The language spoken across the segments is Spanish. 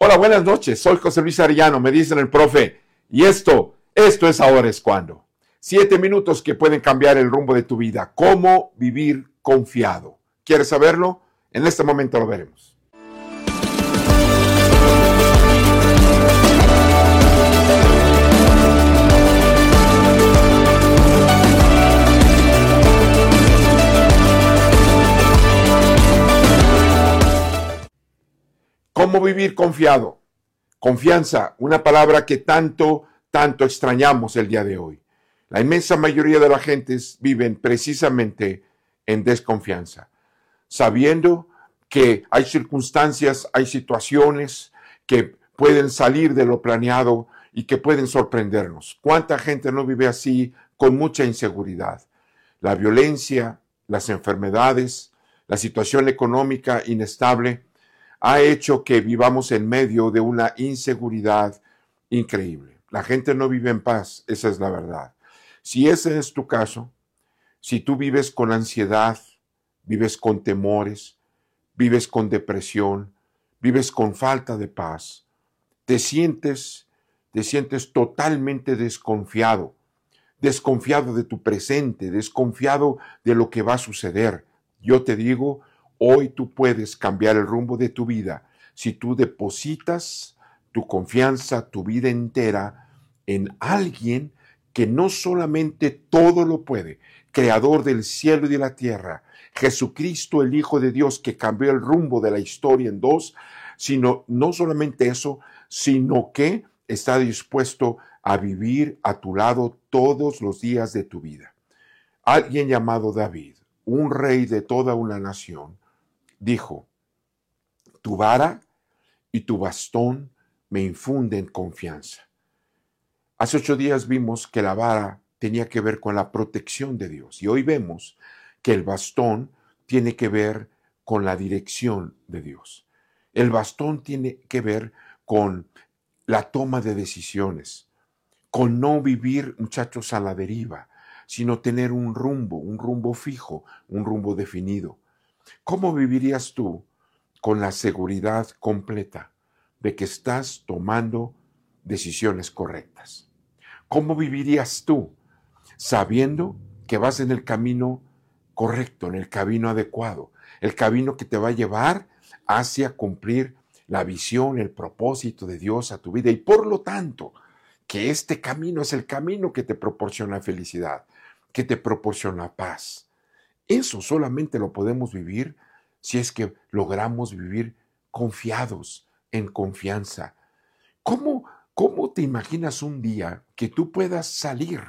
Hola, buenas noches. Soy José Luis Arellano, me dicen el profe. Y esto, esto es ahora es cuando. Siete minutos que pueden cambiar el rumbo de tu vida. ¿Cómo vivir confiado? ¿Quieres saberlo? En este momento lo veremos. ¿Cómo vivir confiado? Confianza, una palabra que tanto, tanto extrañamos el día de hoy. La inmensa mayoría de la gentes viven precisamente en desconfianza, sabiendo que hay circunstancias, hay situaciones que pueden salir de lo planeado y que pueden sorprendernos. ¿Cuánta gente no vive así con mucha inseguridad? La violencia, las enfermedades, la situación económica inestable ha hecho que vivamos en medio de una inseguridad increíble. La gente no vive en paz, esa es la verdad. Si ese es tu caso, si tú vives con ansiedad, vives con temores, vives con depresión, vives con falta de paz, te sientes, te sientes totalmente desconfiado, desconfiado de tu presente, desconfiado de lo que va a suceder. Yo te digo, Hoy tú puedes cambiar el rumbo de tu vida si tú depositas tu confianza, tu vida entera en alguien que no solamente todo lo puede, creador del cielo y de la tierra, Jesucristo el Hijo de Dios que cambió el rumbo de la historia en dos, sino no solamente eso, sino que está dispuesto a vivir a tu lado todos los días de tu vida. Alguien llamado David, un rey de toda una nación, dijo, tu vara y tu bastón me infunden confianza. Hace ocho días vimos que la vara tenía que ver con la protección de Dios y hoy vemos que el bastón tiene que ver con la dirección de Dios. El bastón tiene que ver con la toma de decisiones, con no vivir, muchachos, a la deriva, sino tener un rumbo, un rumbo fijo, un rumbo definido. ¿Cómo vivirías tú con la seguridad completa de que estás tomando decisiones correctas? ¿Cómo vivirías tú sabiendo que vas en el camino correcto, en el camino adecuado, el camino que te va a llevar hacia cumplir la visión, el propósito de Dios a tu vida y por lo tanto que este camino es el camino que te proporciona felicidad, que te proporciona paz, eso solamente lo podemos vivir si es que logramos vivir confiados, en confianza. ¿Cómo, cómo te imaginas un día que tú puedas salir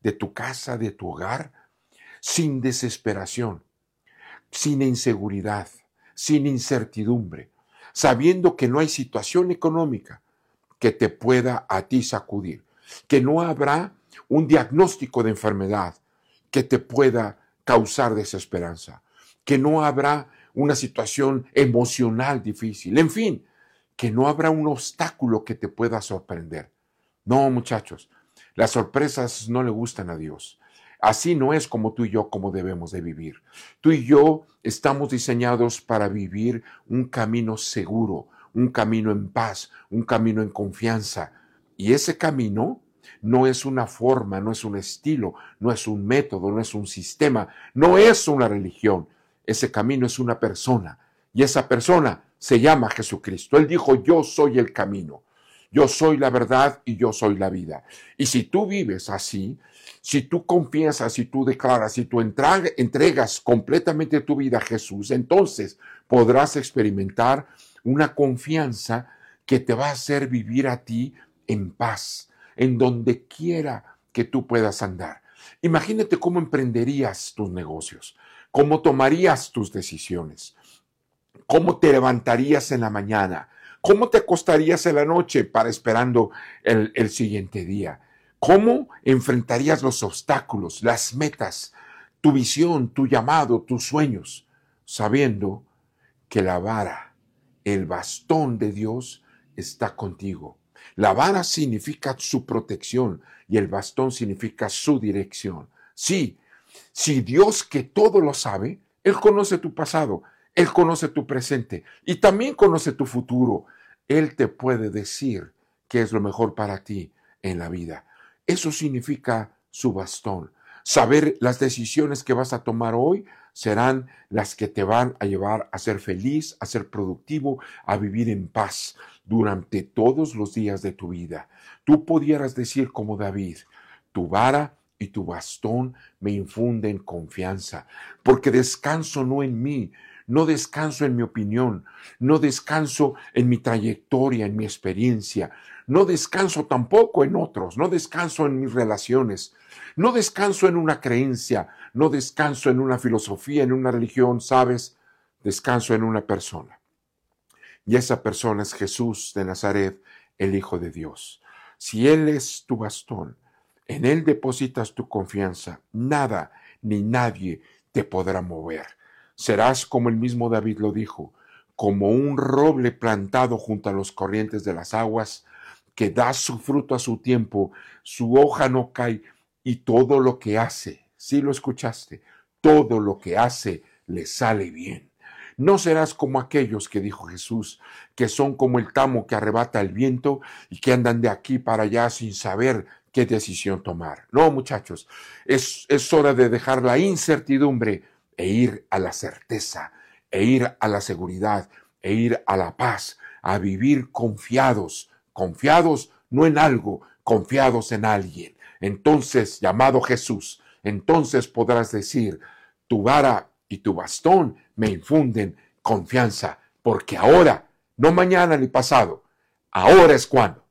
de tu casa, de tu hogar, sin desesperación, sin inseguridad, sin incertidumbre, sabiendo que no hay situación económica que te pueda a ti sacudir, que no habrá un diagnóstico de enfermedad que te pueda causar desesperanza, que no habrá una situación emocional difícil, en fin, que no habrá un obstáculo que te pueda sorprender. No, muchachos, las sorpresas no le gustan a Dios. Así no es como tú y yo como debemos de vivir. Tú y yo estamos diseñados para vivir un camino seguro, un camino en paz, un camino en confianza. Y ese camino no es una forma, no es un estilo, no es un método, no es un sistema, no es una religión. Ese camino es una persona y esa persona se llama Jesucristo. Él dijo, yo soy el camino, yo soy la verdad y yo soy la vida. Y si tú vives así, si tú confiesas, si tú declaras, si tú entregas completamente tu vida a Jesús, entonces podrás experimentar una confianza que te va a hacer vivir a ti en paz, en donde quiera que tú puedas andar. Imagínate cómo emprenderías tus negocios, cómo tomarías tus decisiones, cómo te levantarías en la mañana, cómo te acostarías en la noche para esperando el, el siguiente día, cómo enfrentarías los obstáculos, las metas, tu visión, tu llamado, tus sueños, sabiendo que la vara, el bastón de Dios está contigo la vara significa su protección y el bastón significa su dirección. Sí, si Dios que todo lo sabe, Él conoce tu pasado, Él conoce tu presente y también conoce tu futuro. Él te puede decir qué es lo mejor para ti en la vida. Eso significa su bastón. Saber las decisiones que vas a tomar hoy serán las que te van a llevar a ser feliz, a ser productivo, a vivir en paz durante todos los días de tu vida. Tú pudieras decir como David, tu vara y tu bastón me infunden confianza, porque descanso no en mí, no descanso en mi opinión, no descanso en mi trayectoria, en mi experiencia, no descanso tampoco en otros, no descanso en mis relaciones, no descanso en una creencia, no descanso en una filosofía, en una religión, ¿sabes? Descanso en una persona. Y esa persona es Jesús de Nazaret, el Hijo de Dios. Si Él es tu bastón, en Él depositas tu confianza, nada ni nadie te podrá mover. Serás como el mismo David lo dijo, como un roble plantado junto a los corrientes de las aguas, que da su fruto a su tiempo, su hoja no cae, y todo lo que hace, si lo escuchaste, todo lo que hace le sale bien. No serás como aquellos que dijo Jesús, que son como el tamo que arrebata el viento y que andan de aquí para allá sin saber qué decisión tomar. No, muchachos, es, es hora de dejar la incertidumbre e ir a la certeza, e ir a la seguridad, e ir a la paz, a vivir confiados, confiados no en algo, confiados en alguien. Entonces, llamado Jesús, entonces podrás decir, tu vara y tu bastón me infunden confianza, porque ahora, no mañana ni pasado, ahora es cuando